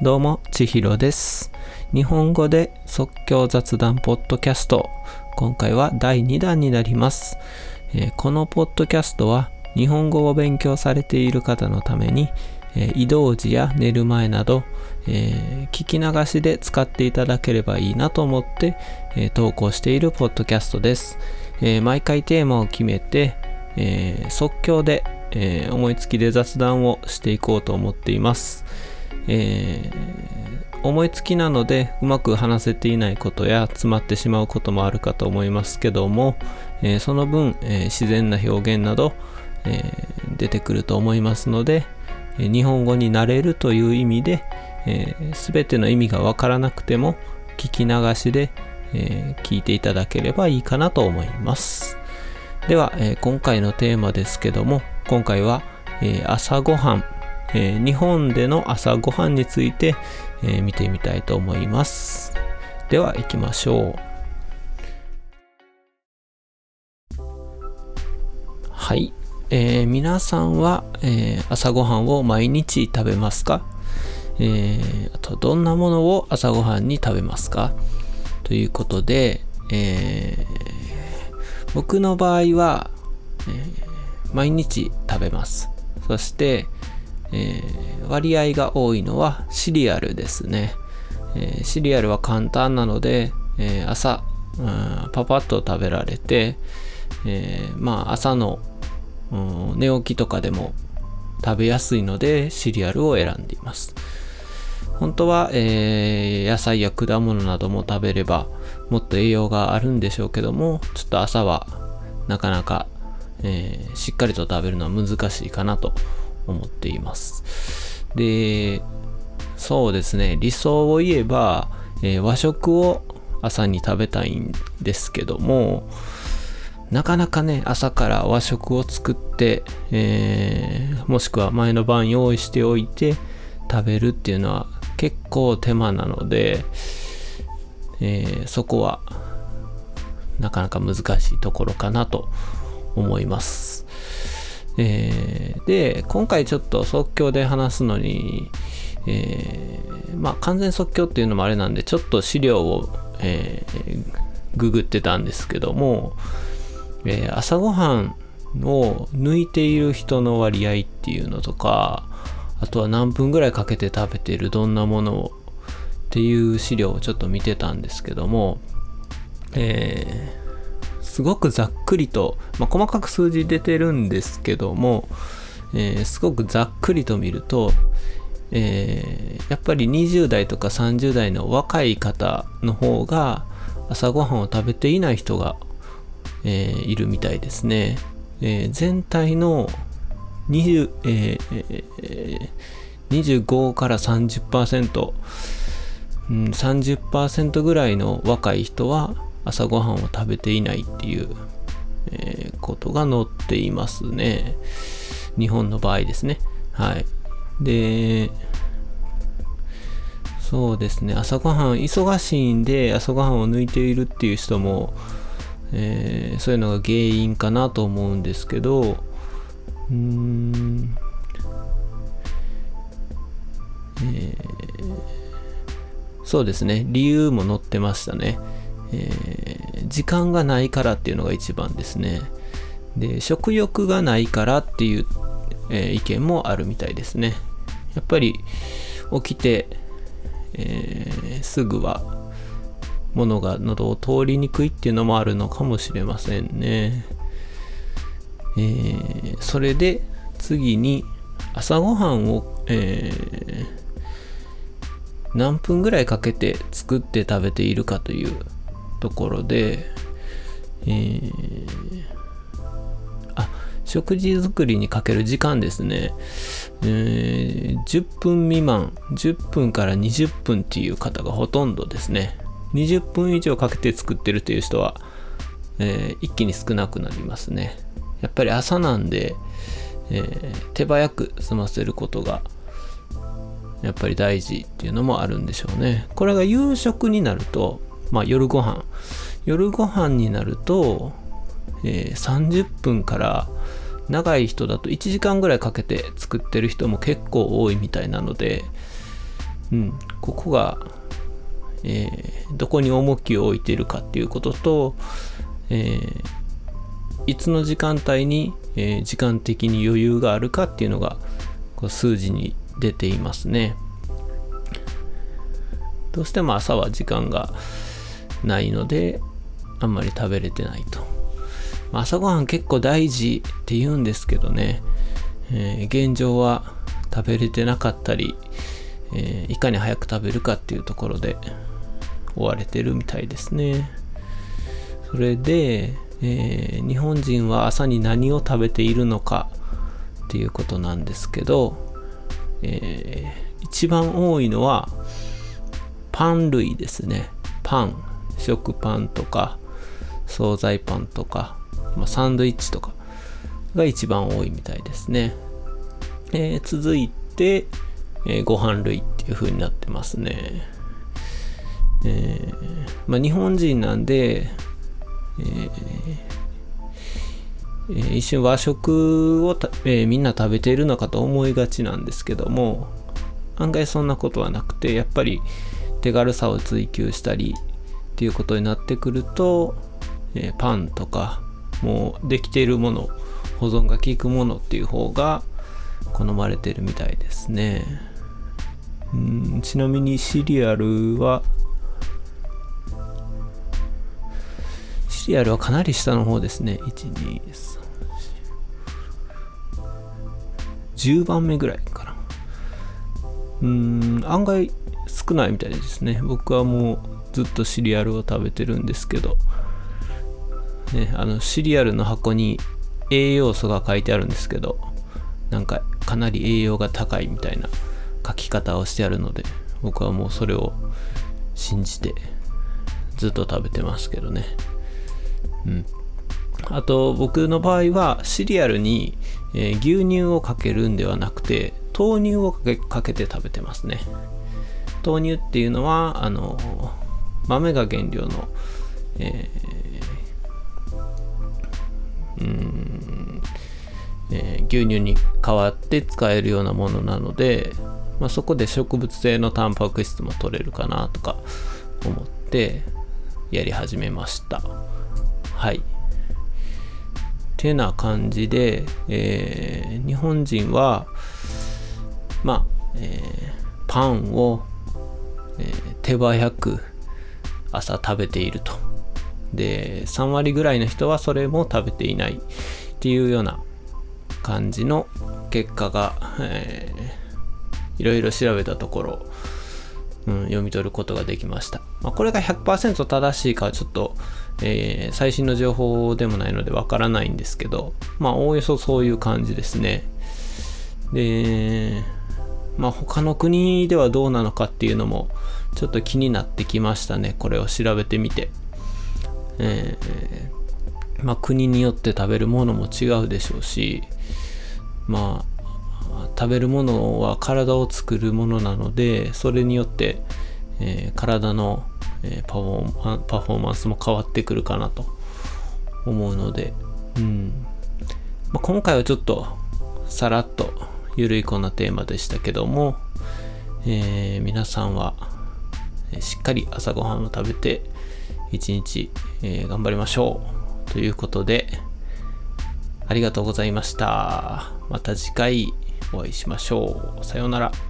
どうも、ちひろです。日本語で即興雑談ポッドキャスト。今回は第2弾になります。えーこのポッドキャストは日本語を勉強されている方のために、えー移動時や寝る前など、えー聞き流しで使っていただければいいなと思って、え投稿しているポッドキャストです。え毎回テーマを決めて、え即興で、え思いつきで雑談をしていこうと思っています。えー思いつきなのでうまく話せていないことや詰まってしまうこともあるかと思いますけども、えーその分、えー自然な表現など、えー出てくると思いますので、え日本語になれるという意味で、えー全ての意味がわからなくても聞き流しで、え聞いていただければいいかなと思います。では、え今回のテーマですけども今回は、え朝ごはん、えー日本での朝ごはんについて、えー見てみたいと思います。では行きましょう。はい、えー皆さんは、えー朝ごはんを毎日食べますか、えーあとどんなものを朝ごはんに食べますか？ということで、えー僕の場合は、えー毎日食べます。そして、えー割合が多いのはシリアルですね、えーシリアルは簡単なので、えー朝、うんパパッと食べられて、えまあ朝の、うん寝起きとかでも食べやすいのでシリアルを選んでいます。本当は、え野菜や果物なども食べればもっと栄養があるんでしょうけどもちょっと朝はなかなか、えしっかりと食べるのは難しいかなと思っていますでそうですね理想を言えば、えー和食を朝に食べたいんですけどもなかなかね朝から和食を作って、えーもしくは前の晩用意しておいて食べるっていうのは結構手間なので、えーそこはなかなか難しいところかなと思います。えーで今回ちょっと即興で話すのに、えーまあ完全即興っていうのもあれなんでちょっと資料を、えーググってたんですけども、えー朝ごはんを抜いている人の割合っていうのとかあとは何分ぐらいかけて食べているどんなものをっていう資料をちょっと見てたんですけども、えーすごくざっくりと、まあ、細かく数字出てるんですけども、えーすごくざっくりと見ると、えーやっぱり20代とか30代の若い方の方が朝ごはんを食べていない人が、えーいるみたいですね。えー全体の20、えー、25から30%、うん、30%ぐらいの若い人は朝ごはんを食べていないっていう、えーことが載っていますね。日本の場合ですね。はい。で、そうですね。朝ごはん、忙しいんで朝ごはんを抜いているっていう人も、えーそういうのが原因かなと思うんですけど、うーん、えーそうですね。理由も載ってましたね。えー時間がないからっていうのが一番ですね。で、食欲がないからっていう、えー意見もあるみたいですね。やっぱり起きて、えーすぐは物が喉を通りにくいっていうのもあるのかもしれませんね。えそれで次に朝ごはんを、え何分ぐらいかけて作って食べているかというところで、えーあ食事作りにかける時間ですね、えー10分未満10分から20分っていう方がほとんどですね。20分以上かけて作ってるという人は、えー一気に少なくなりますね。やっぱり朝なんで、えー手早く済ませることがやっぱり大事っていうのもあるんでしょうね。これが夕食になるとまあ夜ご飯夜ご飯になると、えー30分から長い人だと1時間ぐらいかけて作ってる人も結構多いみたいなので、うん、ここが、えー、どこに重きを置いているかっていうことと、えー、いつの時間帯に、えー、時間的に余裕があるかっていうのがこう数字に出ていますね。どうしても朝は時間がないのであんまり食べれてないと。まあ朝ごはん結構大事って言うんですけどね、えー、現状は食べれてなかったり、えー、いかに早く食べるかっていうところで追われてるみたいですね。それで、えー、日本人は朝に何を食べているのかっていうことなんですけど、えー、一番多いのはパン類ですね。パン、食パンとか、惣菜パンとか、まあ、サンドイッチとかが一番多いみたいですね。えー、続いて、えー、ご飯類っていう風になってますね。えー、まあ、日本人なんで、えーえー、一瞬和食をえー、みんな食べているのかと思いがちなんですけども案外そんなことはなくてやっぱり手軽さを追求したりっていうことになってくると、えー、パンとかもうできているもの保存が効くものっていう方が好まれてるみたいですね。うんちなみにシリアルはシリアルはかなり下の方ですね。1 2 3 10番目ぐらいかな。うん案外少ないみたいですね。僕はもうずっとシリアルを食べてるんですけど。ね、あのシリアルの箱に栄養素が書いてあるんですけどなんかかなり栄養が高いみたいな書き方をしてあるので僕はもうそれを信じてずっと食べてますけどね。うん。あと僕の場合はシリアルに、え、牛乳をかけるんではなくて豆乳をかけて食べてますね。豆乳っていうのはあの豆が原料の、えー、うんえー、牛乳に代わって使えるようなものなので、まあ、そこで植物性のタンパク質も取れるかなとか思ってやり始めました。はい。てな感じで、えー、日本人はまあ、えー、パンを、えー、手早く朝食べているとで3割ぐらいの人はそれも食べていないっていうような感じの結果が、えー、いろいろ調べたところ、うん、読み取ることができました。まあ、これが100%正しいかはちょっと、えー、最新の情報でもないのでわからないんですけど、まあ、おおよそそういう感じですね。で、まあ、他の国ではどうなのかっていうのもちょっと気になってきましたね。これを調べてみて。えー、まあ、国によって食べるものも違うでしょうし、まあ食べるものは体を作るものなのでそれによって、えー、体の、え、パフォーパフォーマンスも変わってくるかなと思うので、うんまあ、今回はちょっとさらっとゆるいこんなテーマでしたけども、えー、皆さんはしっかり朝ごはんを食べて一日、えー、頑張りましょうということでありがとうございました。また次回お会いしましょう。さようなら。